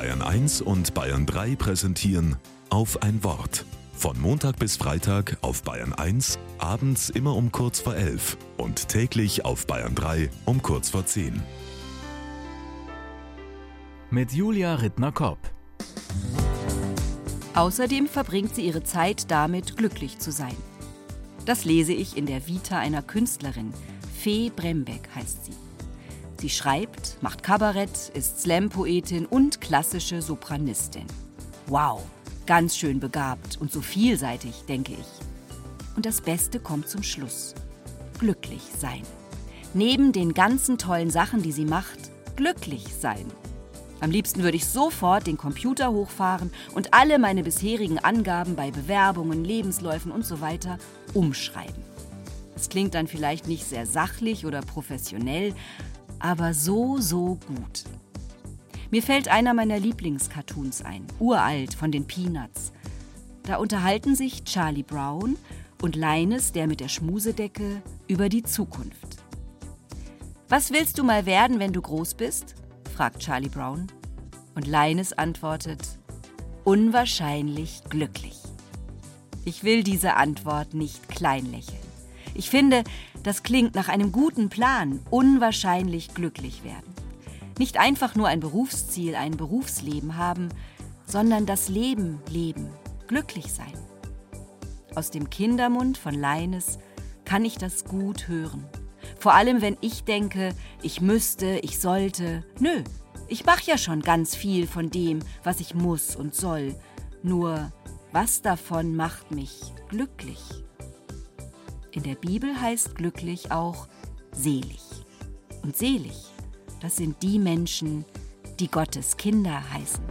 Bayern 1 und Bayern 3 präsentieren auf ein Wort. Von Montag bis Freitag auf Bayern 1, abends immer um kurz vor 11 und täglich auf Bayern 3 um kurz vor 10. Mit Julia Rittner-Kopp. Außerdem verbringt sie ihre Zeit damit, glücklich zu sein. Das lese ich in der Vita einer Künstlerin. Fee Brembeck heißt sie. Sie schreibt, macht Kabarett, ist Slam-Poetin und klassische Sopranistin. Wow, ganz schön begabt und so vielseitig, denke ich. Und das Beste kommt zum Schluss. Glücklich sein. Neben den ganzen tollen Sachen, die sie macht, glücklich sein. Am liebsten würde ich sofort den Computer hochfahren und alle meine bisherigen Angaben bei Bewerbungen, Lebensläufen und so weiter umschreiben. Es klingt dann vielleicht nicht sehr sachlich oder professionell, aber so, so gut. Mir fällt einer meiner Lieblingscartoons ein, uralt von den Peanuts. Da unterhalten sich Charlie Brown und Linus, der mit der Schmusedecke, über die Zukunft. Was willst du mal werden, wenn du groß bist? fragt Charlie Brown. Und Linus antwortet, unwahrscheinlich glücklich. Ich will diese Antwort nicht kleinlächeln. Ich finde, das klingt nach einem guten Plan, unwahrscheinlich glücklich werden. Nicht einfach nur ein Berufsziel, ein Berufsleben haben, sondern das Leben leben, glücklich sein. Aus dem Kindermund von Leines kann ich das gut hören. Vor allem, wenn ich denke, ich müsste, ich sollte. Nö, ich mache ja schon ganz viel von dem, was ich muss und soll. Nur, was davon macht mich glücklich? In der Bibel heißt glücklich auch selig. Und selig, das sind die Menschen, die Gottes Kinder heißen.